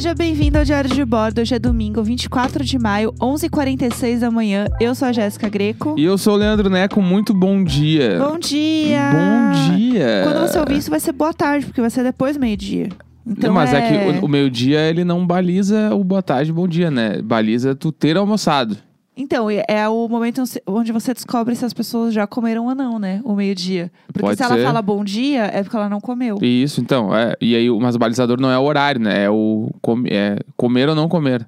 Seja bem-vindo ao Diário de Bordo. Hoje é domingo, 24 de maio, 11h46 da manhã. Eu sou a Jéssica Greco. E eu sou o Leandro Neco, muito bom dia. Bom dia! Bom dia! Quando você ouvir isso, vai ser boa tarde, porque vai ser depois do meio-dia. Então Mas é, é que o, o meio-dia ele não baliza o boa tarde, bom dia, né? Baliza tu ter almoçado. Então, é o momento onde você descobre se as pessoas já comeram ou não, né? O meio-dia. Porque Pode se ela ser. fala bom dia, é porque ela não comeu. Isso, então. É, e aí, mas o balizador não é o horário, né? É o com- é comer ou não comer.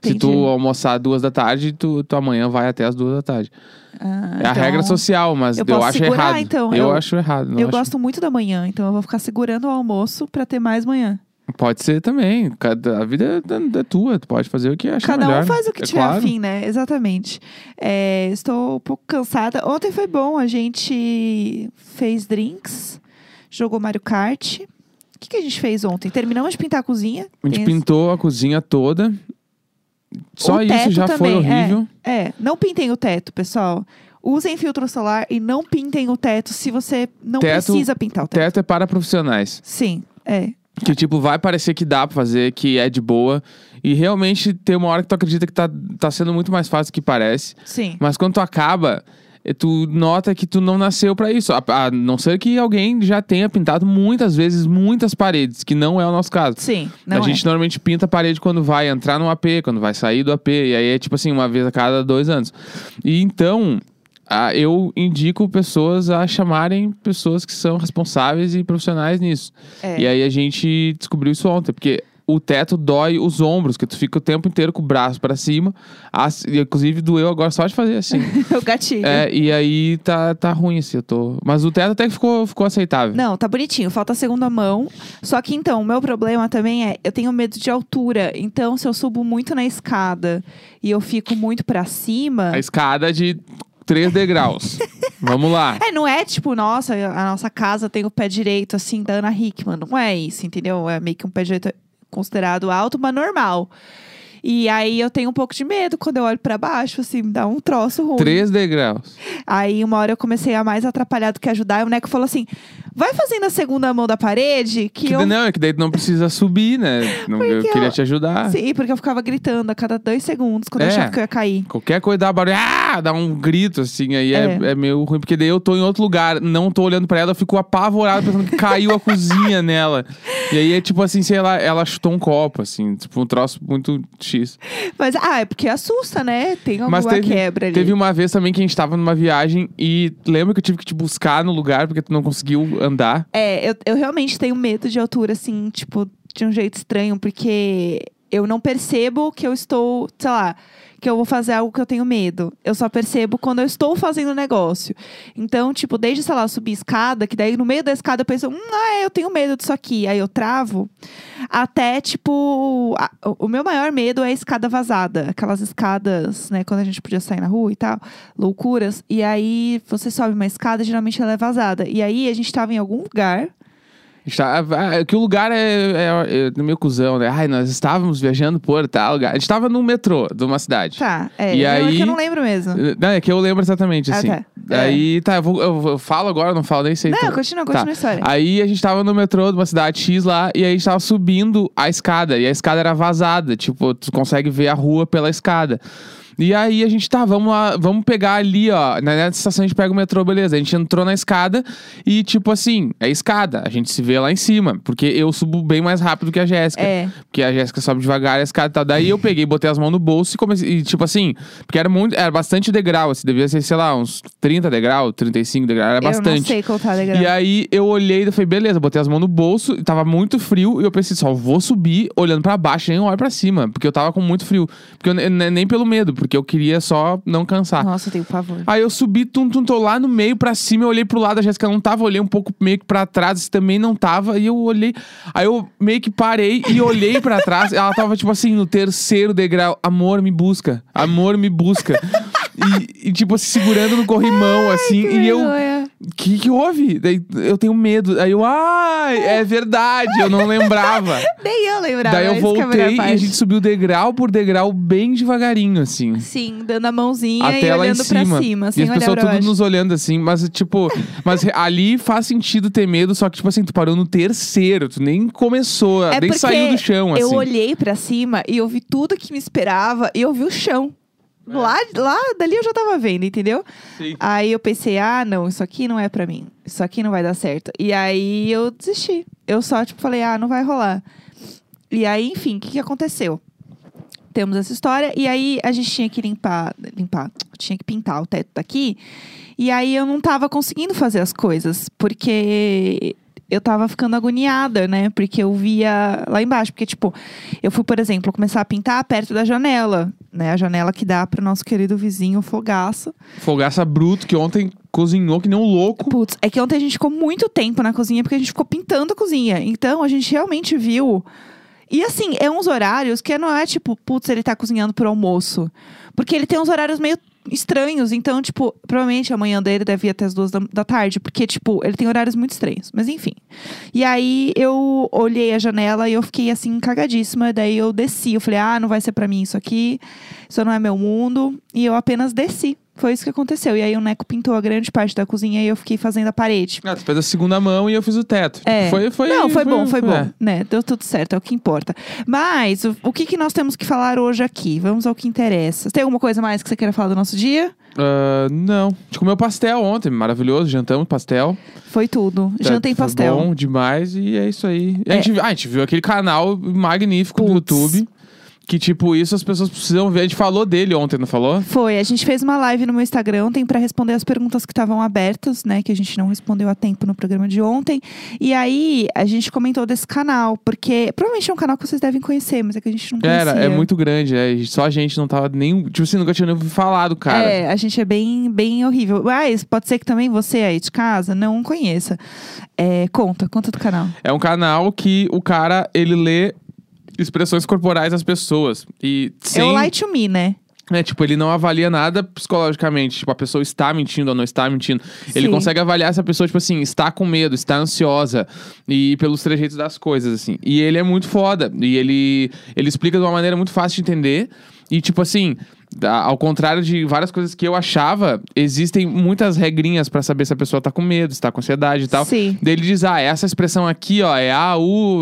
Se tu Entendi. almoçar duas da tarde, tu, tu amanhã vai até as duas da tarde. Ah, é a então, regra social, mas eu eu, acho segurar, errado. então. Eu, Eu- acho errado. Eu acho- gosto muito da manhã, então eu vou ficar segurando o almoço pra ter mais manhã. Pode ser também. Cada, a vida é, é tua, tu pode fazer o que achar Cada melhor. um faz o que é tiver claro. afim, né? Exatamente. É, estou um pouco cansada. Ontem foi bom, a gente fez drinks, jogou Mario Kart. O que, que a gente fez ontem? Terminamos de pintar a cozinha. A gente pintou a cozinha toda. Só O isso já foi também, horrível. esse- É, não pintem o teto, pessoal. Usem filtro solar e não pintem o teto se você não Teto- precisa pintar o teto. Teto é para profissionais. Sim, é. Que, tipo, vai parecer que dá pra fazer, que é de boa. E realmente tem uma hora que tu acredita que tá, tá sendo muito mais fácil do que parece. Sim. Mas quando tu acaba, eh, tu nota que tu não nasceu pra isso. A, a não ser que alguém já tenha pintado muitas vezes muitas paredes, que não é o nosso caso. Sim, a é. gente normalmente pinta a parede quando vai entrar no AP, quando vai sair do AP. E aí é tipo assim, uma vez a cada dois anos. E então, ah, eu indico pessoas a chamarem pessoas que são responsáveis e profissionais nisso. É. E aí a gente descobriu isso ontem, porque o teto dói os ombros, que tu fica o tempo inteiro com o braço pra cima. As- e, inclusive doeu agora só de fazer assim. o gatilho. é, e aí tá, tá ruim assim, eu tô. Mas o teto até que ficou, ficou aceitável. Não, tá bonitinho, falta a segunda mão. Só que então, o meu problema também é, eu tenho medo de altura. Então, se eu subo muito na escada e eu fico muito pra cima. A escada de 3 degraus. Vamos lá. É, não é tipo, nossa, a nossa casa tem o pé direito, assim, da Ana Hickman. Não é isso, entendeu? É meio que um pé direito considerado alto, mas normal. E aí eu tenho um pouco de medo quando eu olho pra baixo, assim, me dá um troço ruim. 3 degraus. Aí uma hora eu comecei a mais atrapalhar do que ajudar. E o Neco falou assim: vai fazendo a segunda mão da parede que, Que eu. Não, é que daí tu não precisa subir, né? Não, eu queria eu- te ajudar. Sim, porque eu ficava gritando a cada dois segundos quando eu É. achava que eu ia cair. Qualquer coisa dá barulho, ah, dá um grito assim, aí é. É. é meio ruim, porque daí eu tô em outro lugar, não tô olhando pra ela, eu fico apavorado pensando que caiu a cozinha nela. E aí é tipo assim, sei lá, ela chutou um copo, assim, tipo um troço muito X. Mas, ah, é porque assusta, né? Tem alguma Mas teve, quebra ali. teve uma vez também que a gente tava numa viagem e lembra que eu tive que te buscar no lugar porque tu não conseguiu andar. É, eu, eu realmente tenho medo de altura, assim, tipo, de um jeito estranho, porque eu não percebo que eu estou, sei lá, que eu vou fazer algo que eu tenho medo. Eu só percebo quando eu estou fazendo negócio. Então, tipo, desde, sei lá, subir escada, que daí no meio da escada eu penso, hum, ah, eu tenho medo disso aqui. Aí eu travo. Até, tipo, a- o meu maior medo é a escada vazada. Aquelas escadas, né, quando a gente podia sair na rua e tal, loucuras. E aí você sobe uma escada, geralmente ela é vazada. E aí a gente tava em algum lugar. Tá- ah, que o lugar é, é, é meio cuzão, né? Ai, nós estávamos viajando por tal lugar. A gente tava num metrô de uma cidade. Tá, é. E eu- é aí- que eu não lembro mesmo. Não, é que eu lembro exatamente, Ah, assim. tá. É. Aí, tá, eu, vou, eu, eu falo agora, não falo nem sei. Não, então. continua, continua Tá. a história. Aí a gente tava no metrô de uma cidade X lá, e aí a gente tava subindo a escada, e a escada era vazada, tipo, tu consegue ver a rua pela escada. E aí a gente tá, vamos lá, vamos pegar ali, ó, na estação a gente pega o metrô, beleza. A gente entrou na escada e, tipo assim, é escada, a gente se vê lá em cima, porque eu subo bem mais rápido que a Jéssica. É. Porque a Jéssica sobe devagar a escada e tal. Daí eu peguei, botei as mãos no bolso e comecei. E, tipo assim, porque era muito. Era bastante degrau, assim, devia ser, sei lá, uns 30 degrau, 35 degrau, era Eu não bastante. sei contar degrau. E aí eu olhei e falei, beleza, botei as mãos no bolso, e tava muito frio, e eu pensei, só vou subir olhando pra baixo, nem olho pra cima, porque eu tava com muito frio. Porque eu, ne- nem pelo medo, porque eu queria só não cansar. Nossa, eu tenho pavor. Aí eu subi, tum, tum, tô lá no meio pra cima, eu olhei pro lado, a Jéssica não tava, olhei um pouco meio que pra trás, também não tava, e eu olhei. Aí eu meio que parei e olhei pra trás, ela tava tipo assim, no terceiro degrau, amor me busca, amor me busca. e, e, tipo, se segurando no corrimão, assim, Que e eu. vergonha. Que que houve? Daí eu tenho medo. Aí eu, ai, é verdade, eu não lembrava. Nem eu lembrava. Daí eu é voltei e a gente subiu degrau por degrau bem devagarinho, assim. Sim, dando a mãozinha Até e olhando cima. pra cima, e as pessoas tudo nos olhando assim, mas tipo, mas ali faz sentido ter medo, só que tipo assim, tu parou no terceiro, tu nem começou, É nem saiu do chão, assim. Eu olhei pra cima e eu vi tudo que me esperava e eu vi o chão. É. Lá, lá, dali eu já tava vendo, entendeu? Sim. Aí eu pensei, ah, não, isso aqui não é pra mim. Isso aqui não vai dar certo. E aí eu desisti. Eu só, tipo, falei, ah, não vai rolar. E aí, enfim, o que, que aconteceu? Temos essa história, e aí a gente tinha que limpar, limpar, tinha que pintar o teto daqui. E aí eu não tava conseguindo fazer as coisas, porque eu tava ficando agoniada, né? Porque eu via lá embaixo. Porque, tipo, eu fui, por exemplo, começar a pintar perto da janela, né? A janela que dá pro nosso querido vizinho Fogaça. Fogaça bruto que ontem cozinhou que nem um louco. Putz, é que ontem a gente ficou muito tempo na cozinha porque a gente ficou pintando a cozinha. Então a gente realmente viu. E assim, é uns horários que não é tipo, putz, ele tá cozinhando pro almoço. Porque ele tem uns horários meio estranhos. Então, tipo, provavelmente amanhã dele deve ir até as duas da, da tarde. Porque, tipo, ele tem horários muito estranhos. Mas enfim. E aí eu olhei a janela e eu fiquei assim, cagadíssima. Daí eu desci. Eu falei, ah, não vai ser pra mim isso aqui. Isso não é meu mundo. E eu apenas desci. Foi isso que aconteceu. E aí o Neco pintou a grande parte da cozinha e eu fiquei fazendo a parede. Ah, tu fez a segunda mão e eu fiz o teto. É. Foi, foi, Não, foi, bom, foi bom. é. Né? Deu tudo certo, é o que importa. Mas, o, o que, que nós temos que falar hoje aqui? Vamos ao que interessa. Tem alguma coisa mais que você queira falar do nosso dia? Ah, não. A gente comeu pastel ontem, maravilhoso. Jantamos pastel. Foi tudo. Em Foi pastel. bom demais e é isso aí. A, É. gente, ah, a gente viu aquele canal magnífico do Putz. YouTube. Que, tipo, isso as pessoas precisam ver. A gente falou dele ontem, não falou? Foi, a gente fez uma live no meu Instagram ontem pra responder as perguntas que estavam abertas, né? Que a gente não respondeu a tempo no programa de ontem. E aí, a gente comentou desse canal, porque provavelmente é um canal que vocês devem conhecer, mas é que a gente não conhecia. Era, é muito grande. É, só a gente não tava nem. Tipo assim, nunca tinha nem ouvido falar do cara. É, a gente é bem, bem horrível. Mas pode ser que também você aí de casa não conheça. É, conta, conta do canal. É um canal que o cara, ele lê expressões corporais das pessoas. E sem, É o Light to Me, né? É, tipo, ele não avalia nada psicologicamente. Tipo, a pessoa está mentindo ou não está mentindo. Ele Sim. consegue avaliar se a pessoa, tipo assim, está com medo, está ansiosa. E pelos trejeitos das coisas, assim. E ele é muito foda. E ele, ele explica de uma maneira muito fácil de entender. E, tipo assim, ao contrário de várias coisas que eu achava, existem muitas regrinhas pra saber se a pessoa tá com medo, se tá com ansiedade e tal. Sim. Daí ele diz, ah, essa expressão aqui, ó, é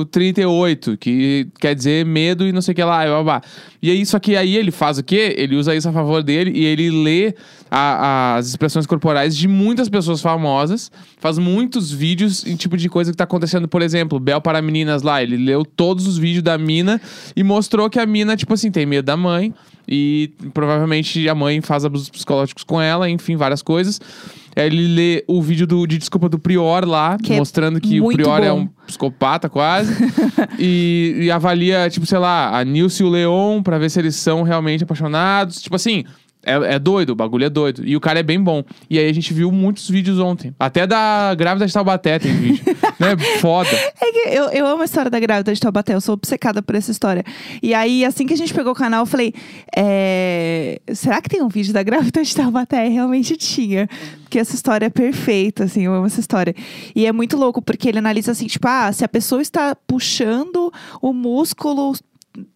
AU38, que quer dizer medo e não sei o que lá, e blá, blá. E aí, só que aí ele faz o quê? Ele usa isso a favor dele e ele lê a- as expressões corporais de muitas pessoas famosas, faz muitos vídeos em tipo de coisa que tá acontecendo, por exemplo, Bel para meninas lá, ele leu todos os vídeos da mina e mostrou que a mina, tipo assim, tem medo da mãe e provavelmente a mãe faz abusos psicológicos com ela, enfim, várias coisas. Aí Ele lê o vídeo do, de desculpa do Prior lá, Que é mostrando que o Prior é bom. um psicopata quase. e, e avalia, tipo, sei lá, a Nilce e o Leon pra ver se eles são realmente apaixonados. Tipo assim, é, é doido, o bagulho é doido. E o cara é bem bom. E aí a gente viu muitos vídeos ontem. Até da grávida de Taubaté tem vídeo. né? Foda. É que eu, eu amo a história da grávida de Taubaté, eu sou obcecada por essa história. E aí, assim que a gente pegou o canal, eu falei: é, será que tem um vídeo da grávida de Taubaté? E Realmente tinha. Porque essa história é perfeita, assim, eu amo essa história. E é muito louco, porque ele analisa assim, tipo, ah, se a pessoa está puxando o músculo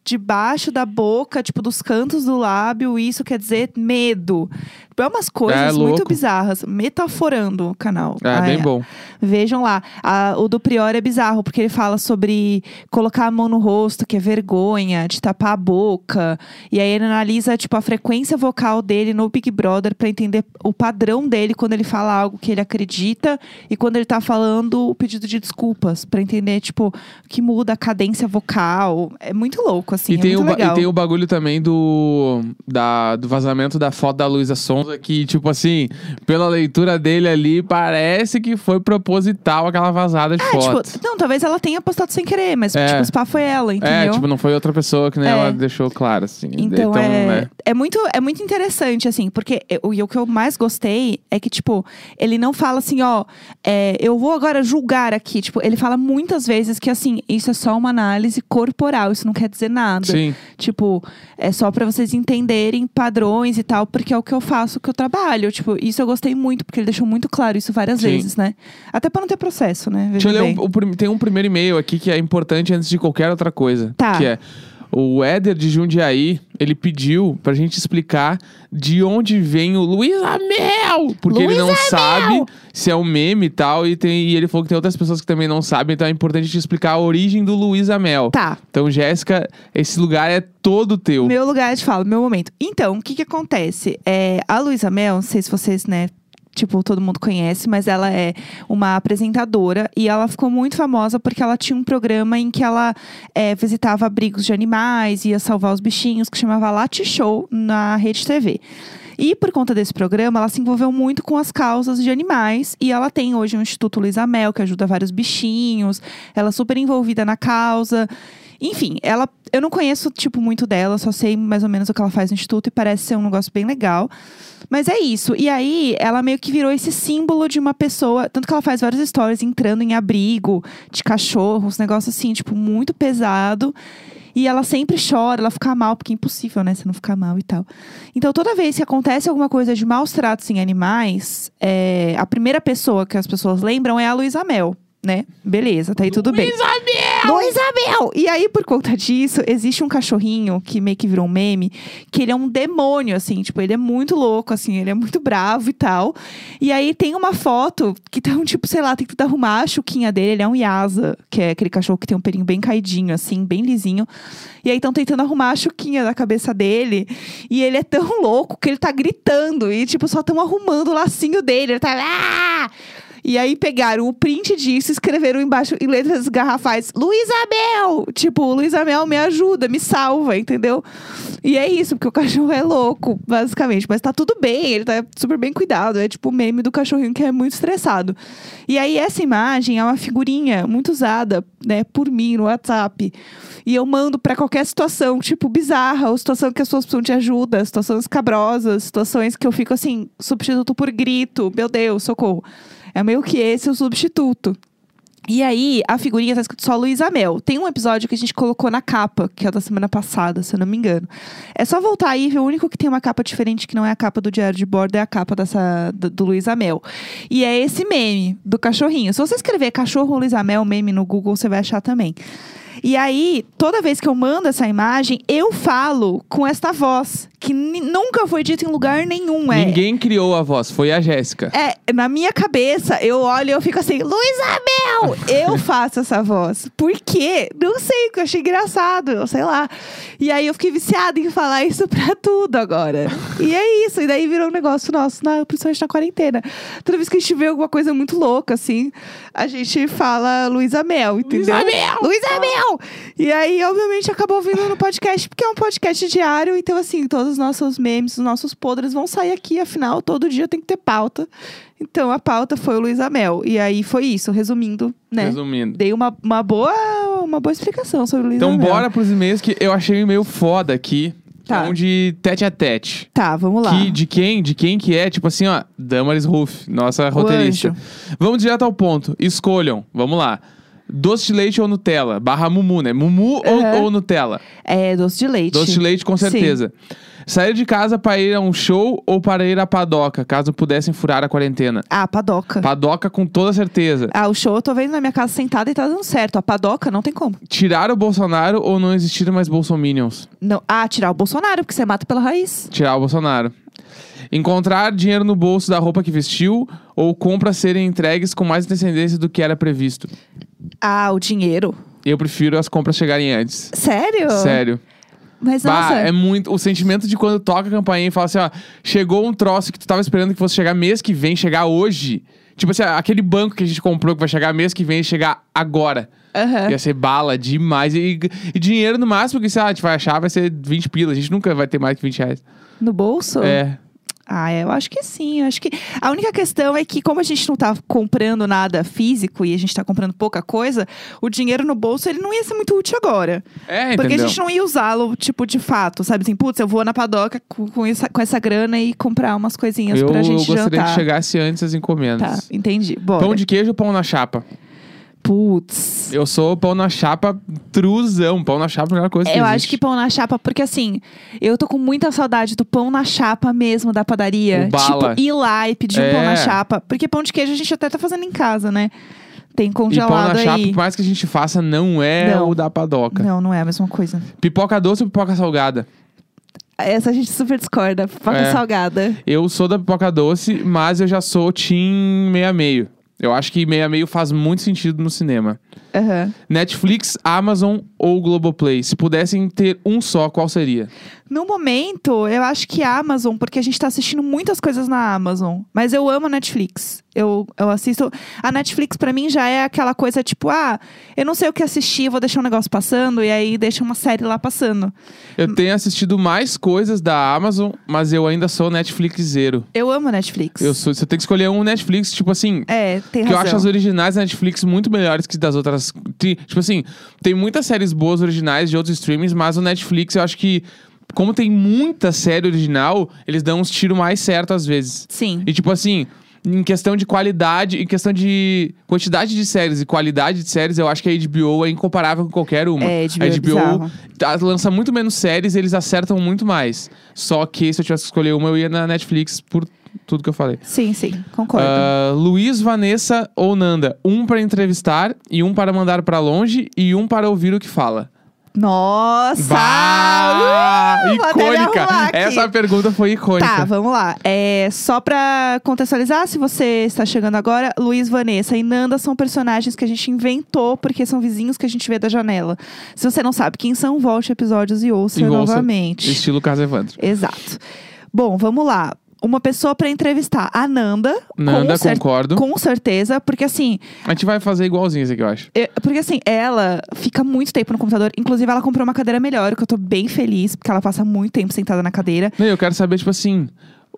debaixo da boca, tipo, dos cantos do lábio, isso quer dizer medo. É umas coisas É, muito bizarras. Metaforando o canal. É, Ah, bem bom. Vejam lá. A- o do Prior é bizarro, porque ele fala sobre colocar a mão no rosto, que é vergonha, de tapar a boca. E aí ele analisa, tipo, a frequência vocal dele no Big Brother pra entender o padrão dele quando ele fala algo que ele acredita e quando ele tá falando o pedido de desculpas. Pra entender, tipo, que muda a cadência vocal. É muito louco, assim. e, é tem muito o, legal. e tem o bagulho também do, da, do vazamento da foto da Luísa Sonza, que, tipo assim, pela leitura dele ali, parece que foi proposital aquela vazada de É, foto. tipo, não, talvez ela tenha postado sem querer, mas, É. tipo, o spa foi ela, entendeu? é, tipo, não foi outra pessoa que nem É. ela deixou claro, assim. Então, é, né? é, muito, é muito interessante, assim, porque eu- e o que eu mais gostei é que, tipo, ele não fala assim, ó, é, eu vou agora julgar aqui. Tipo, ele fala muitas vezes que, assim, isso é só uma análise corporal, isso não quer dizer nada. Sim. Tipo, é só pra vocês entenderem padrões e tal, porque é o que eu faço, que eu trabalho. Tipo, isso eu gostei muito, porque ele deixou muito claro isso várias Sim. vezes, né? Até pra não ter processo, né? Deixa eu ler um- o tem um primeiro e-mail aqui que é importante antes de qualquer outra coisa. Tá. Que é o Éder de Jundiaí, ele pediu pra gente explicar de onde vem o Luiz Amel. Porque ele não Luiz sabe se é um meme e tal. E, tem, e ele falou que tem outras pessoas que também não sabem. Então é importante te explicar a origem do Luiz Amel. Tá. Então, Jéssica, esse lugar é todo teu. Meu lugar de fala, meu momento. Então, o que que acontece? É, a Luísa Mel, não sei se vocês, né, tipo, todo mundo conhece, mas ela é uma apresentadora e ela ficou muito famosa porque ela tinha um programa em que ela é, visitava abrigos de animais, ia salvar os bichinhos, que chamava Latte Show na Rede TV. E por conta desse programa, ela se envolveu muito com as causas de animais. E ela tem hoje um Instituto Luísa Mel, que ajuda vários bichinhos. Ela é super envolvida na causa. Enfim, ela, eu não conheço, tipo, muito dela, só sei mais ou menos o que ela faz no Instituto e parece ser um negócio bem legal. Mas é isso. E aí, ela meio que virou esse símbolo de uma pessoa. Tanto que ela faz várias histórias entrando em abrigo de cachorro, uns negócios assim, tipo, muito pesado. E ela sempre chora, ela fica mal, porque é impossível, né? Você não ficar mal e tal. Então, toda vez que acontece alguma coisa de maus tratos em animais, é, a primeira pessoa que as pessoas lembram é a Luísa Mel, né? Beleza, tá aí tudo bem. Luísa Mel! E aí, por conta disso, existe um cachorrinho que meio que virou um meme, que ele é um demônio, assim, tipo, ele é muito louco, assim, ele é muito bravo e tal. E aí tem uma foto que estão, tipo, sei lá, tentando arrumar a chuquinha dele, ele é um Yasa, que é aquele cachorro que tem um pelinho bem caidinho, assim, bem lisinho. E aí estão tentando arrumar a chuquinha da cabeça dele. E ele é tão louco que ele tá gritando. E, tipo, só estão arrumando o lacinho dele. Ele tá. "Ah!" E aí pegaram o print disso escreveram embaixo em letras garrafais: Luísa Mel! Tipo, Luísa Mel me ajuda, me salva, entendeu? E é isso, porque o cachorro é louco, basicamente. Mas tá tudo bem, ele tá super bem cuidado. É tipo o meme do cachorrinho que é muito estressado. E aí essa imagem é uma figurinha muito usada, né, por mim no WhatsApp. E eu mando pra qualquer situação, tipo, bizarra, ou situação que as pessoas precisam de ajuda, situações cabrosas, situações que eu fico assim, substituto por grito, meu Deus, socorro. É meio que esse o substituto. E aí, a figurinha tá escrito só Luísa Mel. Tem um episódio que a gente colocou na capa, que é da semana passada, se eu não me engano. É só voltar aí ver o único que tem uma capa diferente, que não é a capa do Diário de Bordo, é a capa dessa, do, do Luísa Mel. E é esse meme do cachorrinho. Se você escrever cachorro Luísa Mel meme no Google, você vai achar também. E aí, toda vez que eu mando essa imagem, eu falo com esta voz, que nunca foi dita em lugar nenhum. É, Ninguém criou a voz, foi a Jéssica. é, na minha cabeça, eu olho e eu fico assim, Luísa Mel! Eu faço essa voz. Por quê? Não sei, porque eu achei engraçado, eu sei lá. E aí eu fiquei viciada em falar isso pra tudo agora. E é isso, e daí virou um negócio nosso, na, principalmente na quarentena. Toda vez que a gente vê alguma coisa muito louca, assim, a gente fala Luísa Mel, entendeu? Luísa Mel! Luísa Mel! E aí, obviamente, acabou vindo no podcast, porque é um podcast diário, então, assim, todos os nossos memes, os nossos podres vão sair aqui, afinal, todo dia tem que ter pauta. Então, a pauta foi o Luísa Mel. E aí foi isso, resumindo, né? Resumindo. Dei uma, uma, boa, uma boa explicação sobre o Luísa Então Mel. bora pros e-mails que eu achei meio foda aqui. Tá. Um de tete a tete. Tá, vamos lá. Que, de quem? De quem que é? Tipo assim, ó, Damaris Ruff, nossa roteirista. Vamos direto ao ponto. Escolham. Vamos lá. Doce de leite ou Nutella? Barra Mumu, né? Mumu ou- Aham. ou, Nutella? É, doce de leite. Doce de leite, com Sim. Sair de casa para ir a um show ou para ir à padoca, caso pudessem furar a quarentena? Ah, padoca. Padoca com toda certeza. Ah, o show eu tô vendo na minha casa sentada e tá dando certo. A padoca não tem como. Tirar o Bolsonaro ou não existir mais bolsominions? Não. Ah, tirar o Bolsonaro, porque você mata pela raiz. Tirar o Bolsonaro. Encontrar dinheiro no bolso da roupa que vestiu ou compras serem entregues com mais antecedência do que era previsto. Ah, o dinheiro. Eu prefiro as compras chegarem antes. Sério? Sério. Mas Bah, nossa. é muito. O sentimento de quando toca a campainha e fala assim: ó, chegou um troço que tu tava esperando que fosse chegar mês que vem, chegar hoje. Tipo assim, aquele banco que a gente comprou que vai chegar mês que vem e chegar agora. Aham. Ia ser bala demais. E, e dinheiro no máximo que sei lá, a gente vai achar vai ser 20 pilas. A gente nunca vai ter mais que 20 reais. No bolso? É. Ah, eu acho que sim. Eu acho que a única questão é que como a gente não tá comprando nada físico e a gente tá comprando pouca coisa, o dinheiro no bolso ele não ia ser muito útil agora. É, Porque entendeu? a gente não ia usá-lo, tipo, de fato, sabe? Assim, putz, eu vou na padoca com, com essa, com essa grana e comprar umas coisinhas eu pra gente gostaria jantar. que chegasse antes as Tá, encomendas. entendi. Bora. Pão de queijo ou pão na chapa? Putz. Eu sou pão na chapa truzão. Pão na chapa é a melhor coisa que Eu acho existe. que pão na chapa, porque assim, eu tô com muita saudade do pão na chapa mesmo da padaria. O bala. Tipo, ir lá e pedir um É. pão na chapa. Porque pão de queijo a gente até tá fazendo em casa, né? Tem E pão congelado na chapa, aí. por mais que a gente faça, não é Não. o da padoca. Não, não é a mesma coisa. Pipoca doce ou pipoca salgada? Essa a gente super discorda. Pipoca É. salgada. Eu sou da pipoca doce, mas eu já sou team meia meio. Eu acho que meia meio faz muito sentido no cinema. Aham. Netflix, Amazon ou Globoplay? Se pudessem ter um só, qual seria? No momento, eu acho que Amazon, porque a gente tá assistindo muitas coisas na Amazon. Mas eu amo a Netflix. Eu, eu assisto. A Netflix, pra mim, já é aquela coisa tipo, ah, eu não sei o que assistir, vou deixar um negócio passando, e aí deixa uma série lá passando. Eu tenho assistido mais coisas da Amazon, mas eu ainda sou Netflix zero. Eu amo Netflix. Eu sou, você tem que escolher um Netflix, tipo assim. É, tem Que eu razão. acho as originais da Netflix muito melhores que das outras. Ti- Tipo assim, tem muitas séries boas originais de outros streamings, mas o Netflix eu acho que, como tem muita série original, eles dão uns tiros mais certos às vezes. Sim. E tipo assim, em questão de qualidade, em questão de quantidade de séries e qualidade de séries, eu acho que a HBO é incomparável com qualquer uma. É, HBO a é HBO bizarro. tá- lança muito menos séries, eles acertam muito mais. Só que se eu tivesse que escolher uma, eu ia na Netflix por tudo que eu falei. Sim, sim, concordo. Ah, Luiz, Vanessa ou Nanda? Um para entrevistar e um para mandar para longe e um para ouvir o que fala. Nossa! Bah! Uh, icônica! Essa pergunta foi icônica. Tá, vamos lá. É, só pra contextualizar, se você está chegando agora, Luiz, Vanessa e Nanda são personagens que a gente inventou porque são vizinhos que a gente vê da janela. Se você não sabe quem são, volte episódios e ouça E ouça. novamente. Estilo Casa Evandro. Exato. Bom, vamos lá. Uma pessoa pra entrevistar. A Nanda. Nanda, com concordo. Com certeza, porque assim, A gente vai fazer igualzinho esse aqui, eu acho. eu- porque assim, ela fica muito tempo no computador. Inclusive, ela comprou uma cadeira melhor, que eu tô bem feliz, porque ela passa muito tempo sentada na cadeira. Não, eu quero saber, tipo assim,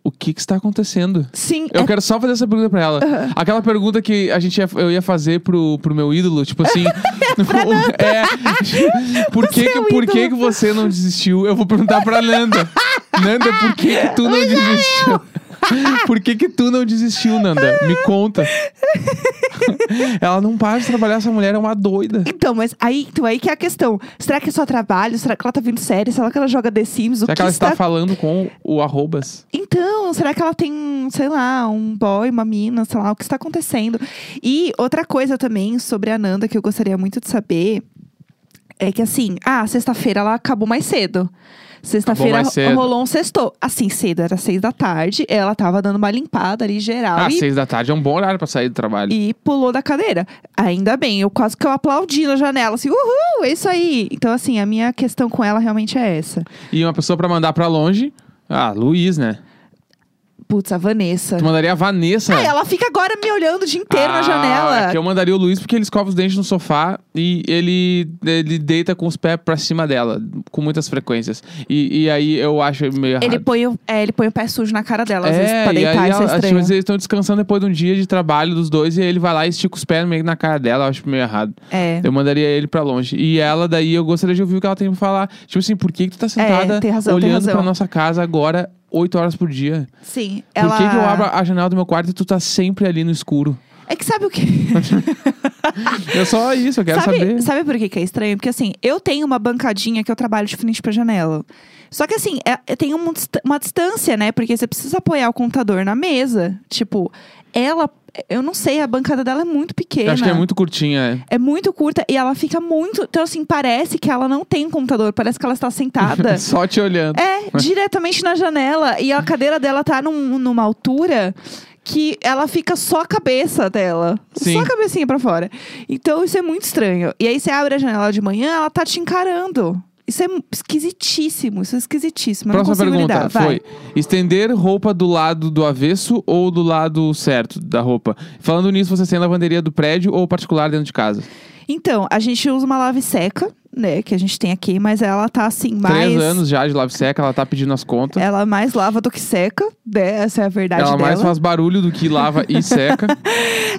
o que que está acontecendo? Sim, Eu é quero só fazer essa pergunta pra ela. Aquela pergunta que a gente ia, eu ia fazer pro, pro meu ídolo, tipo assim. é. Por que, que, por que, que você não desistiu? Eu vou perguntar pra Nanda. Nanda, por que, que tu não desistiu? Por que, que tu não desistiu, Nanda? Me conta. Ela não para de trabalhar, essa mulher é uma doida. Então, mas aí, então aí que é a questão. Será que é só trabalho? Será que ela tá vendo série? Será que ela joga The Sims? O Será que que ela está está... falando com o arrobas? Então, será que ela tem, sei lá, um boy, uma mina, sei lá, o que está acontecendo? E outra coisa também sobre a Nanda que eu gostaria muito de saber é que assim, ah, sexta-feira ela acabou mais cedo. Sexta-feira rolou um sextou. Assim, cedo, era seis da tarde. Ela tava dando uma limpada ali geral. Ah, e seis da tarde é um bom horário pra sair do trabalho. e pulou da cadeira. Ainda bem, eu quase que eu aplaudi na janela, assim, uhul, é isso aí. Então, assim, a minha questão com ela realmente é essa. E uma pessoa pra mandar pra longe. Ah, Luiz, né? Putz, a Vanessa. Tu mandaria a Vanessa. Ah, ela fica agora me olhando o dia inteiro na Ah, janela. É que eu mandaria o Luiz porque ele escova os dentes no sofá e ele, ele deita com os pés pra cima dela, com muitas frequências. E, e aí eu acho meio errado. Ele põe, o, é, ele põe o pé sujo na cara dela, às vezes, é, pra e deitar, aí isso é ela- estranho. vezes eles estão descansando depois de um dia de trabalho dos dois e ele vai lá e estica os pés meio na cara dela, eu acho meio errado. É. Eu mandaria ele pra longe. E ela, daí, eu gostaria de ouvir o que ela tem pra falar. Tipo assim, por que, que tu tá sentada É, razão, olhando pra nossa casa agora, oito horas por dia? Sim. Por Ela... que, que eu abro a janela do meu quarto e tu tá sempre ali no escuro? É que sabe o que? É só isso, eu quero sabe, saber. sabe por que, que é estranho? Porque assim, eu tenho uma bancadinha que eu trabalho de frente pra janela. Só que assim, é, é- tem uma, uma distância, né? Porque você precisa apoiar o computador na mesa. Tipo, ela. Eu não sei, a bancada dela é muito pequena. Eu acho que é muito curtinha. é. É muito curta e ela fica muito. Então, assim, parece que ela não tem um computador, parece que ela está sentada. Só te olhando. É, diretamente na janela. E a cadeira dela tá num- numa altura que ela fica só a cabeça dela. Sim. Só a cabecinha pra fora. Então isso é muito estranho. E aí você abre a janela de manhã, ela tá te encarando. Isso é esquisitíssimo, isso é esquisitíssimo. Eu Próxima pergunta lidar. Vai. foi: estender roupa do lado do avesso ou do lado certo da roupa? Falando nisso, você tem lavanderia do prédio ou particular dentro de casa? Então, a gente usa uma lave seca né, que a gente tem aqui, mas ela tá assim, mais. Três anos já de lave seca, ela tá pedindo as contas. Ela mais lava do que seca, né? Essa é a verdade ela dela. mais faz barulho do que lava e seca.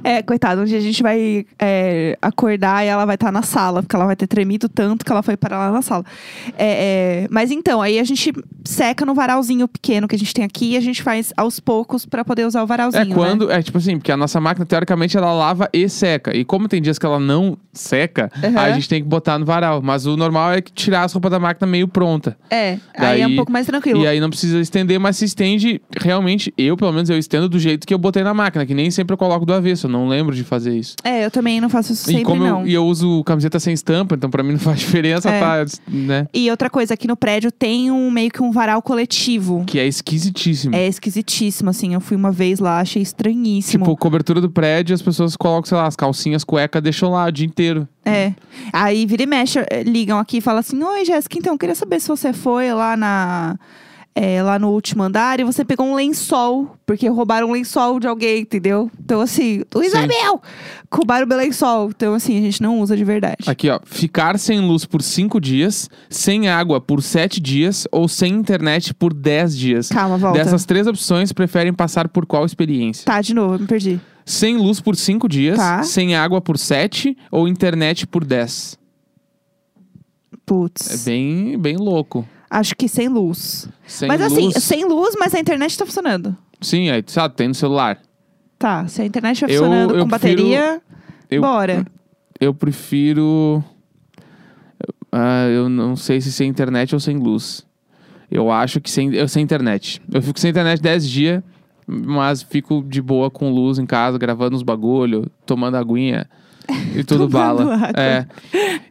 É, coitado, um dia a gente vai é, acordar e ela vai estar na sala, porque ela vai ter tremido tanto que ela foi parar lá na sala. É, é, mas então, aí a gente seca no varalzinho pequeno que a gente tem aqui e a gente faz aos poucos pra poder usar o varalzinho. É né? quando, é tipo assim, porque a nossa máquina, teoricamente, ela lava e seca. E como tem dias que ela não seca, Uhum. aí a gente tem que botar no varal. Mas o normal é que tirar as roupas da máquina meio pronta. É, aí é um Daí- pouco mais tranquilo. E aí não precisa estender, mas se estende, realmente, eu, pelo menos, eu estendo do jeito que eu botei na máquina, que nem sempre eu coloco do avesso, eu não lembro de fazer isso. É, eu também não faço isso e sempre, como não. eu, e eu uso camiseta sem estampa, então pra mim não faz diferença, É. tá, né? E outra coisa, aqui no prédio tem um meio que um varal coletivo. Que é esquisitíssimo. É esquisitíssimo, assim. Eu fui uma vez lá, achei estranhíssimo. Tipo, cobertura do prédio, as pessoas colocam, sei lá, as calcinhas, cueca, deixam lá o dia inteiro. É. Aí vira e mexe, eh, ligam aqui e falam assim: Oi, Jéssica, então, eu queria saber se você foi lá na. é, lá no último andar e você pegou um lençol, porque roubaram um lençol de alguém, entendeu? Então, assim, o Isabel! Roubaram meu lençol. Então, assim, a gente não usa de verdade. Aqui, ó. Ficar sem luz por cinco dias, sem água por sete dias ou sem internet por dez dias. Calma, volta. Dessas três opções, preferem passar por qual experiência? Tá, de novo, me perdi. Sem luz por cinco dias, Tá. sem água por sete ou internet por dez? É Putz. bem, bem louco. Acho que sem luz. Sem mas luz, assim, sem luz, mas a internet tá funcionando. Sim, aí, sabe, tem no celular. Tá, se a internet tá Eu- funcionando eu com prefiro- bateria, Eu, bora. eu prefiro. Ah, eu não sei se sem internet ou sem luz. Eu acho que sem, eu sem internet. Eu fico sem internet 10 dias, mas fico de boa com luz em casa, gravando os bagulho, tomando aguinha e tudo bala. água. É.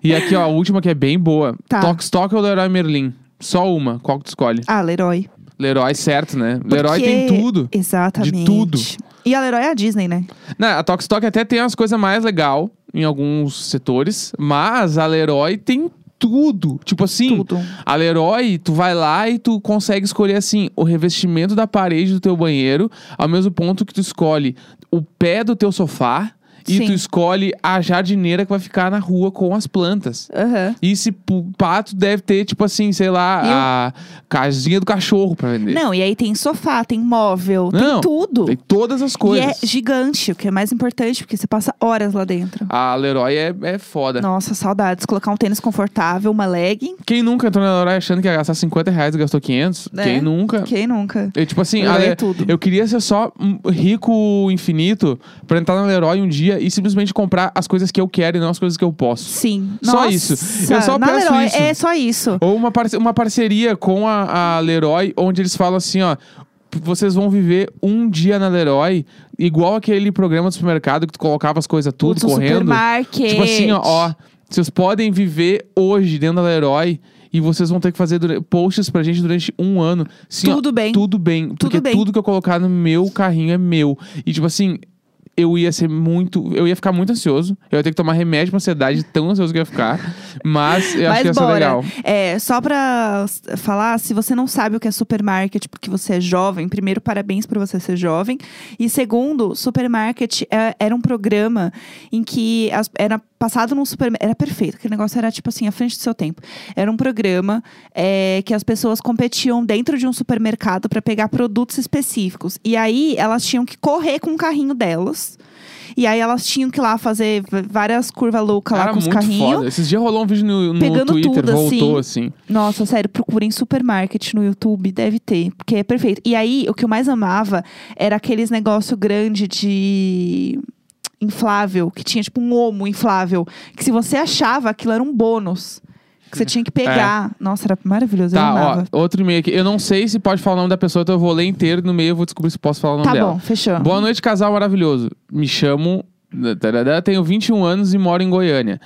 E aqui, ó, a última que é bem boa. Tá. Tox Stock ou Leroy Merlin? Só uma. Qual que tu escolhe? Ah, Leroy. Leroy, certo, né? Leroy Porque- tem tudo. Exatamente. De tudo. E a Leroy é a Disney, né? Não, a Tox Stock até tem umas coisas mais legal em alguns setores, mas a Leroy tem tudo. Tipo assim, Tudo. a Leroy, tu vai lá e tu consegue escolher assim, o revestimento da parede do teu banheiro, ao mesmo ponto que tu escolhe o pé do teu sofá e Sim. tu escolhe a jardineira que vai ficar na rua com as plantas. Aham. E esse pato deve ter, tipo assim, sei lá, E a casinha do cachorro pra vender. Não, e aí tem sofá, tem móvel, Não, tem tudo. Tem todas as E coisas. é gigante, o que é mais importante, porque você passa horas lá dentro. A Leroy é, é foda. Nossa, saudades. Colocar um tênis confortável, uma legging. Quem nunca entrou na Leroy achando que ia gastar 50 reais e gastou 500? né? Quem nunca? Quem nunca? Eu, tipo assim, Leroy a Le- é tudo. eu queria ser só rico infinito pra entrar na Leroy um dia e simplesmente comprar as coisas que eu quero e não as coisas que eu posso. Sim. Só Nossa, isso. Eu só na peço Leroy isso. É só isso. Ou uma, parce- uma parceria com a, a Leroy, onde eles falam assim, ó. Vocês vão viver um dia na Leroy, igual aquele programa do supermercado que tu colocava as coisas tudo Putz, correndo. supermarket. Tipo assim, ó, ó, vocês podem viver hoje dentro da Leroy e vocês vão ter que fazer posts pra gente durante um ano. Assim, ó, Tudo bem. Tudo bem. porque bem. tudo que eu colocar no meu carrinho é meu. E tipo assim. Eu ia ser muito. Eu ia ficar muito ansioso. Eu ia ter que tomar remédio pra ansiedade, de tão ansioso que eu ia ficar. Mas eu acho que ia ser bora. legal. É, só pra falar, se você não sabe o que é supermarket porque você é jovem, primeiro, parabéns por você ser jovem. E segundo, supermarket é- era um programa em que as- era passado num supermercado. Era perfeito, aquele negócio era tipo assim, à frente do seu tempo. Era um programa é, que as pessoas competiam dentro de um supermercado pra pegar produtos específicos. E aí elas tinham que correr com o carrinho delas. E aí elas tinham que ir lá fazer várias curvas loucas lá com os carrinhos. foda. Esses dias rolou um vídeo no, no Pegando Twitter, tudo, voltou assim. Nossa, sério, procurem supermarket no YouTube, deve ter, porque é perfeito. E aí, o que eu mais amava era aqueles negócio grande de inflável, que tinha tipo um omo inflável, que se você achava, aquilo era um bônus. Que você tinha que pegar. Nossa, era maravilhoso, eu É. Tá, ó, outro e-mail aqui. Eu não sei se pode falar o nome da pessoa, então eu vou ler inteiro no meio eu vou descobrir se posso falar o nome Tá dela. bom, fechou. Boa noite, casal maravilhoso. Me chamo. Tenho 21 anos e moro em Goiânia.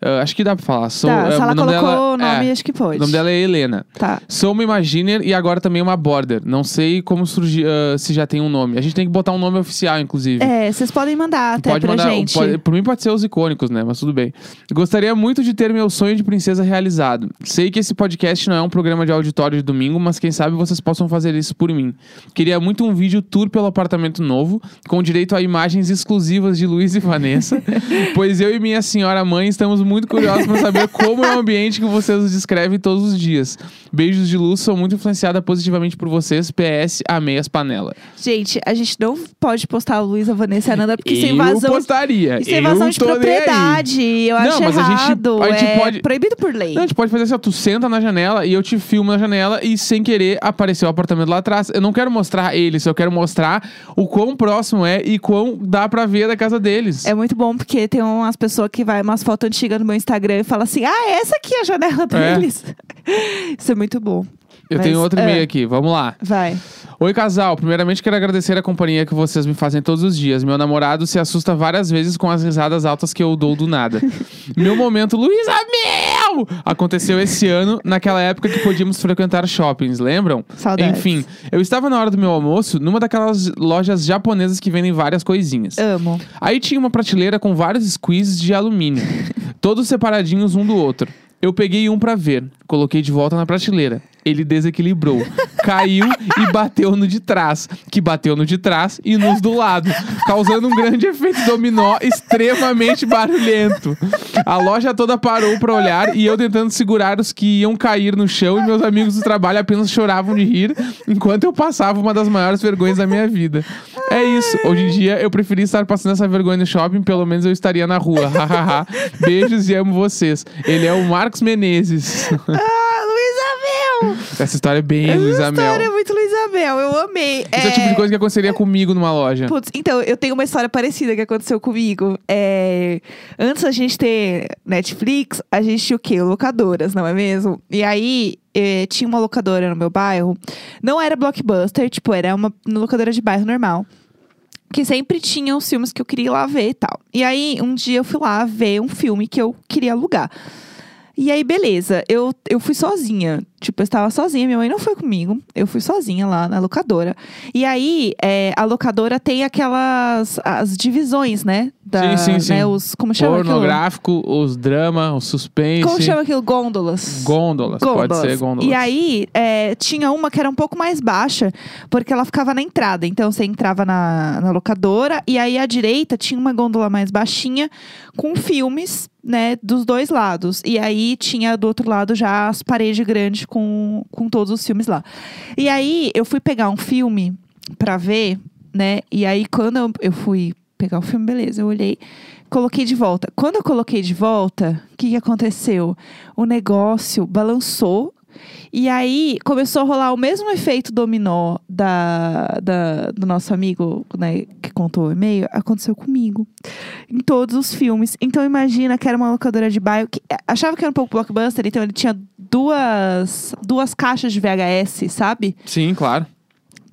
Ah, acho que dá pra falar. Sou, Tá, ah, se ela o colocou dela, o nome, é, acho que pode. o nome dela é Helena. Tá. Sou uma Imaginer e agora também uma Border. Não sei como surgir, ah, se já tem um nome. A gente tem que botar um nome oficial, inclusive. É, vocês podem mandar até Pode pra mandar, gente. pode- por mim pode ser os icônicos, né? Mas tudo bem. Gostaria muito de ter meu sonho de princesa realizado. Sei que esse podcast não é um programa de auditório de domingo, mas quem sabe vocês possam fazer isso por mim. Queria muito um vídeo tour pelo apartamento novo, com direito a imagens exclusivas de Luiz e Vanessa, pois eu e minha senhora mãe estamos muito curiosa pra saber como é o ambiente que vocês nos descrevem todos os dias. Beijos de luz, sou muito influenciada positivamente por vocês. PS, amei as panelas. Gente, a gente não pode postar a Vanessa e a Nanda, porque isso é invasão. postaria. Isso é invasão eu de propriedade. Eu Não, acho mas a gente- errado. a gente é pode- proibido por lei. Não, a gente pode fazer assim, ó, tu senta na janela e eu te filmo na janela e sem querer apareceu o apartamento lá atrás. Eu não quero mostrar eles, eu quero mostrar o quão próximo é e quão dá pra ver da casa deles. É muito bom porque tem umas pessoas que vai umas fotos antigas no meu Instagram e fala assim: ah, essa aqui é a janela deles. Isso é muito bom. Eu mas, tenho outro e-mail aqui, vamos lá. Vai. Oi, casal. Primeiramente, quero agradecer a companhia que vocês me fazem todos os dias. Meu namorado se assusta várias vezes com as risadas altas que eu dou do nada. Meu momento, Luísa Mel! Aconteceu esse ano, naquela época que podíamos frequentar shoppings, lembram? Saudades. Enfim, eu estava na hora do meu almoço numa daquelas lojas japonesas que vendem várias coisinhas. Amo. Aí tinha uma prateleira com vários squeezes de alumínio, todos separadinhos um do outro. Eu peguei um pra ver, coloquei de volta na prateleira. Ele desequilibrou, caiu e bateu no de trás, que bateu no de trás e nos do lado, causando um grande efeito dominó extremamente barulhento. A loja toda parou pra olhar e eu tentando segurar os que iam cair no chão e meus amigos do trabalho apenas choravam de rir enquanto eu passava uma das maiores vergonhas da minha vida. É isso. Hoje em dia eu preferi estar passando essa vergonha no shopping, pelo menos eu estaria na rua. Beijos e amo vocês. Ele é o Marcos Menezes. Ah, Luísa Mel! Essa história é bem Essa Luísa Mel. história é muito Luísa Mel. Eu amei. Esse é o tipo de coisa que aconteceria comigo numa loja. Putz, então, eu tenho uma história parecida que aconteceu comigo. É, Antes da gente ter Netflix, a gente tinha o quê? Locadoras, não é mesmo? E aí, eh, tinha uma locadora no meu bairro. Não era blockbuster, tipo, era uma locadora de bairro normal. Que sempre tinha os filmes que eu queria ir lá ver e tal. E aí, um dia eu fui lá ver um filme que eu queria alugar. E aí, beleza, eu, eu fui sozinha. Tipo, eu estava sozinha, minha mãe não foi comigo. Eu fui sozinha lá na locadora. E aí, é, a locadora tem aquelas as divisões, né? Da, Sim, sim, sim. Né, os, como chama aquilo? Pornográfico, os drama, o suspense. Como chama aquilo? Gôndolas. Gôndolas, pode ser gôndolas. E aí, é, tinha uma que era um pouco mais baixa, porque ela ficava na entrada. Então, você entrava na, na locadora, e aí à direita tinha uma gôndola mais baixinha, com filmes, né, dos dois lados. E aí tinha do outro lado já as paredes grandes com, com todos os filmes lá. E aí, eu fui pegar um filme pra ver, né, e aí quando eu, eu fui pegar o filme, beleza, eu olhei. Coloquei de volta. Quando eu coloquei de volta, o que, que aconteceu? O negócio balançou e aí começou a rolar o mesmo efeito dominó da, da- do nosso amigo né, que contou o e-mail, aconteceu comigo. Em todos os filmes. Então imagina que era uma locadora de bairro que eh, achava que era um pouco blockbuster, então ele tinha duas, duas caixas de VHS, sabe? Sim, claro.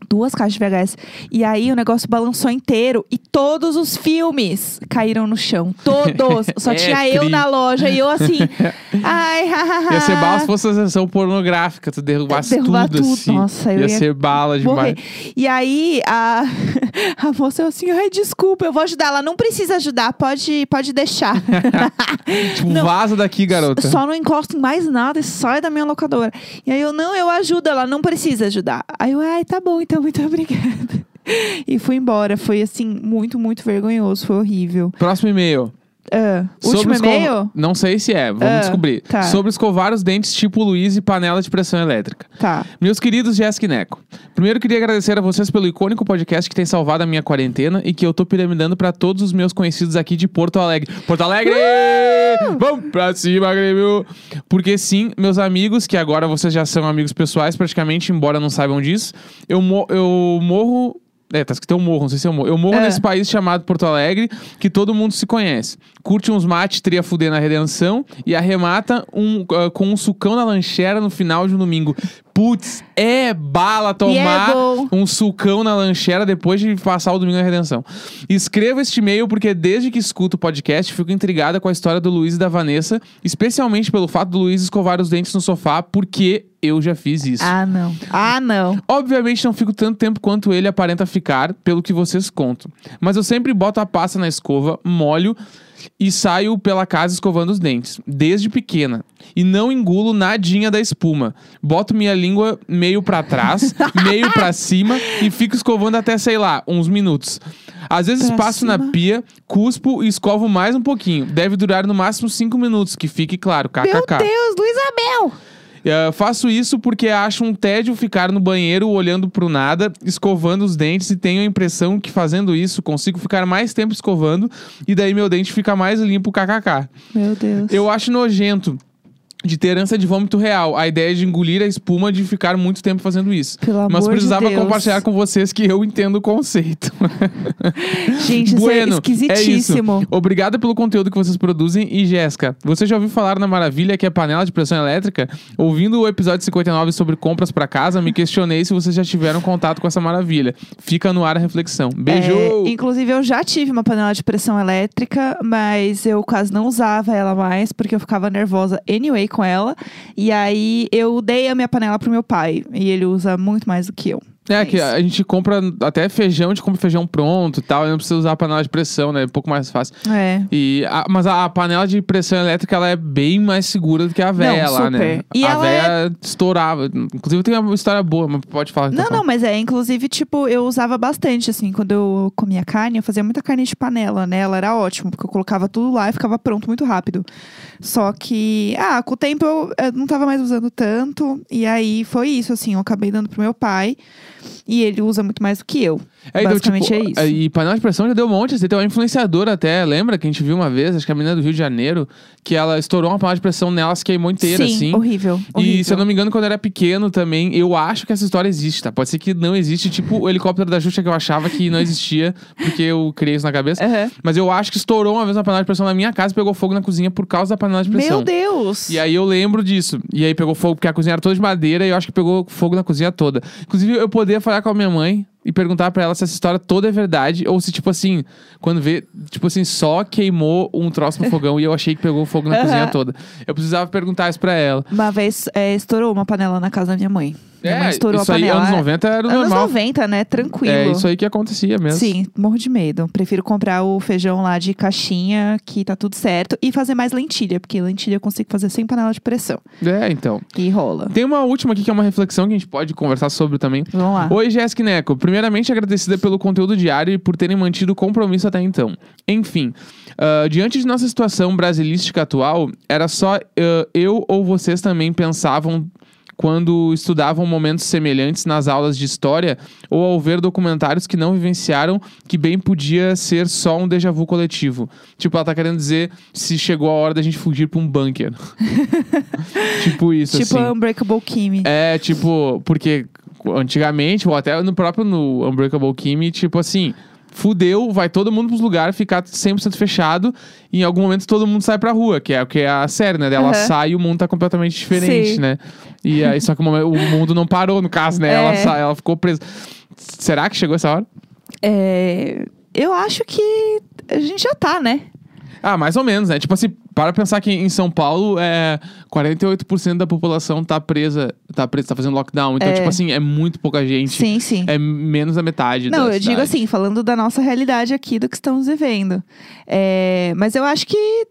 Duas caixas de VHS. E aí o negócio balançou inteiro e todos os filmes caíram no chão. Todos. Só É tinha eu tri. na loja e eu assim. ai, hahaha. Ia ser bala se fosse a sessão pornográfica, tu derrubasse Derrubar tudo, tudo. assim. Nossa, eu ia, ia ser bala Morrer. demais. E aí a, a moça eu assim, ai, desculpa, eu vou ajudar. Ela não precisa ajudar, pode, pode deixar. Tipo, Não. vaza daqui, garota. Só não encosta em mais nada e sai da minha locadora. E aí eu, não, eu ajudo, ela não precisa ajudar. Aí eu, ai, tá bom, então, muito obrigada. E fui embora. Foi assim, muito, muito vergonhoso. Foi horrível. Próximo e-mail. Sobre último escova- e-mail? Não sei se é, vamos Ah, descobrir. tá. Sobre escovar os dentes tipo Luiz e panela de pressão elétrica. Tá. Meus queridos Jéssica e Neco, primeiro queria agradecer a vocês pelo icônico podcast que tem salvado a minha quarentena e que eu tô piramidando pra todos os meus conhecidos aqui de Porto Alegre. Porto Alegre! Vamos pra cima, Grêmio! Porque sim, meus amigos, que agora vocês já são amigos pessoais praticamente, embora não saibam disso, eu, mo- eu morro... É, tá escrito eu morro, não sei se eu morro. Eu morro É. nesse país chamado Porto Alegre, que todo mundo se conhece. Curte uns mate, tria fuder na redenção e arremata um, ah, com um sucão na lanchera no final de um domingo. Putz, é bala é tomar um sucão na lanchera depois de passar o domingo na redenção. Escreva este e-mail porque desde que escuto o podcast fico intrigada com a história do Luiz e da Vanessa, especialmente pelo fato do Luiz escovar os dentes no sofá, porque eu já fiz isso. Ah, não. Ah, não. Obviamente não fico tanto tempo quanto ele aparenta ficar, pelo que vocês contam. Mas eu sempre boto a pasta na escova, molho e saio pela casa escovando os dentes, desde pequena. E não engulo nadinha da espuma. Boto minha língua meio pra trás, meio pra cima e fico escovando até, sei lá, uns minutos. Às vezes Pra passo na cima. pia, cuspo e escovo mais um pouquinho. Deve durar no máximo 5 minutos, que fique claro, Meu kkk. Deus, Luísa Mel! Eh, faço isso porque acho um tédio ficar no banheiro olhando pro nada, escovando os dentes e tenho a impressão que fazendo isso consigo ficar mais tempo escovando e daí meu dente fica mais limpo, kkk. Meu Deus. Eu acho nojento de ter ânsia de vômito real, a ideia de engolir a espuma de ficar muito tempo fazendo isso. Pelo Mas de precisava Deus. compartilhar com vocês que eu entendo o conceito. Gente, isso bueno, é esquisitíssimo. É isso. Obrigada pelo conteúdo que vocês produzem. E Jéssica, você já ouviu falar na maravilha que é panela de pressão elétrica? Ouvindo o episódio 59 sobre compras pra casa, me questionei se vocês já tiveram contato com essa maravilha. Fica no ar a reflexão. Beijo! É, inclusive, eu já tive uma panela de pressão elétrica, mas eu quase não usava ela mais, porque eu ficava nervosa anyway com ela. E aí eu dei a minha panela pro meu pai. E ele usa muito mais do que eu. É, que isso. a gente compra até feijão, a gente compra feijão pronto e tal, e não precisa usar a panela de pressão, né? É um pouco mais fácil. É. E, a- mas a, a panela de pressão elétrica, ela é bem mais segura do que a véia lá, né? E a véia estourava. Inclusive tem uma história boa, mas pode falar. Não, então, não, mas é, inclusive, tipo, eu usava bastante, assim, quando eu comia carne, eu fazia muita carne de panela, né? Ela era ótima, porque eu colocava tudo lá e ficava pronto muito rápido. Só que, ah, com o tempo eu, eu não tava mais usando tanto, e aí foi isso, assim, eu acabei dando pro meu pai, e ele usa muito mais do que eu. É, então, Basicamente tipo, é isso. E panela de pressão já deu um monte. Você tem uma influenciadora até, lembra que a gente viu uma vez, acho que a menina do Rio de Janeiro, que ela estourou uma panela de pressão nela, se queimou inteira, Sim, assim. horrível, horrível. E se eu não me engano, quando eu era pequeno também, eu acho que essa história existe, tá? Pode ser que não existe, tipo o helicóptero da Xuxa que eu achava que não existia, porque eu criei isso na cabeça. Aham. Mas eu acho que estourou uma vez uma panela de pressão na minha casa e pegou fogo na cozinha por causa da panela de pressão. Meu Deus! E aí eu lembro disso. E aí pegou fogo, porque a cozinha era toda de madeira e eu acho que pegou fogo na cozinha toda. Inclusive, eu poderia falar com a minha mãe e perguntar pra ela se essa história toda é verdade ou se, tipo assim, quando vê, tipo assim, só queimou um troço no fogão e eu achei que pegou fogo na Aham. cozinha toda. Eu precisava perguntar isso pra ela. Uma vez é, estourou uma panela na casa da minha mãe. Minha mãe estourou É, isso a aí, panela. anos 90 era o Anos normal. 90, né? Tranquilo. É isso aí que acontecia mesmo. Sim, morro de medo. Prefiro comprar o feijão lá de caixinha, que tá tudo certo, e fazer mais lentilha, porque lentilha eu consigo fazer sem panela de pressão. É, então. E rola. Tem uma última aqui que é uma reflexão que a gente pode conversar sobre também. Vamos lá. Oi, Jéssica Neco. Primeiramente, agradecida pelo conteúdo diário e por terem mantido o compromisso até então. Enfim, ah, diante de nossa situação brasilística atual, era só ah, eu ou vocês também pensavam quando estudavam momentos semelhantes nas aulas de história ou ao ver documentários que não vivenciaram que bem podia ser só um déjà vu coletivo. Tipo, ela tá querendo dizer se chegou a hora da gente fugir pra um bunker. tipo isso, tipo assim. Unbreakable Kimmy. É, tipo, porque antigamente, ou até no próprio no Unbreakable Kimmy, tipo assim, fudeu, vai todo mundo pros lugares, ficar 100% fechado, e em algum momento todo mundo sai pra rua, que é o que é a série, né? Ela Aham. sai e o mundo tá completamente diferente, Sim. né? E aí, só que o mundo não parou, no caso, né? Ela, É. sa- ela ficou presa. Será que chegou essa hora? É, eu acho que a gente já tá, né? Ah, mais ou menos, né? Tipo assim, para pensar que em São Paulo, é, 48% da população tá presa, tá presa, tá fazendo lockdown. Então, É. tipo assim, é muito pouca gente. Sim, sim. É menos da metade Não, da eu digo cidade. assim, falando da nossa realidade aqui, do que estamos vivendo. É, mas eu acho que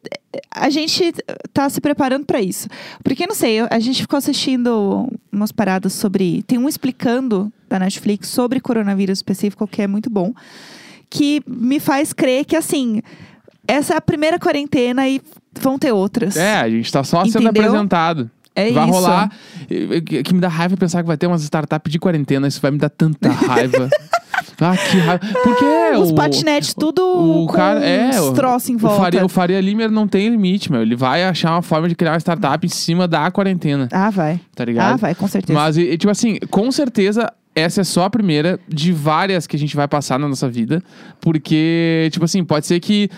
a gente tá se preparando pra isso. Porque, não sei, a gente ficou assistindo umas paradas sobre. Tem um explicando da Netflix sobre coronavírus específico, que é muito bom. Que me faz crer que, assim, essa é a primeira quarentena e vão ter outras. É, a gente tá só sendo Entendeu? apresentado. É vai isso. rolar. Que me dá raiva pensar que vai ter umas startups de quarentena. Isso vai me dar tanta raiva. ah, que raiva. Porque Os o, patinetes, tudo o com cara é uns o- troços em o volta. Faria, o Faria Limer não tem limite, meu. Ele vai achar uma forma de criar uma startup em cima da quarentena, Ah, vai. tá ligado? Ah, vai, com certeza. Mas, e, tipo assim, com certeza, essa é só a primeira de várias que a gente vai passar na nossa vida. Porque, tipo assim, pode ser que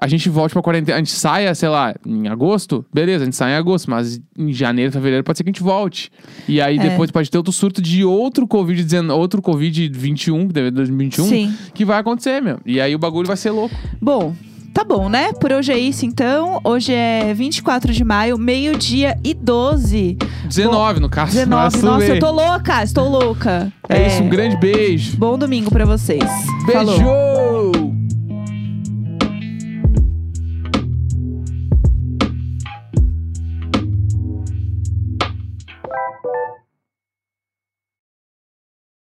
a gente volte pra quarentena, a gente saia, sei lá, em agosto, beleza, a gente sai em agosto, mas em janeiro, fevereiro, pode ser que a gente volte. E aí É. depois pode ter outro surto de outro Covid-19, outro Covid-21, que deve ser 2021, Sim. que vai acontecer, meu. E aí o bagulho vai ser louco. Bom, tá bom, né? Por hoje é isso, então. Hoje é 24 de maio, meio-dia e 12. 19, no caso. 19. mas tudo Nossa, bem. eu tô louca, estou louca. É isso, um grande beijo. Bom domingo pra vocês. Beijo! Falou.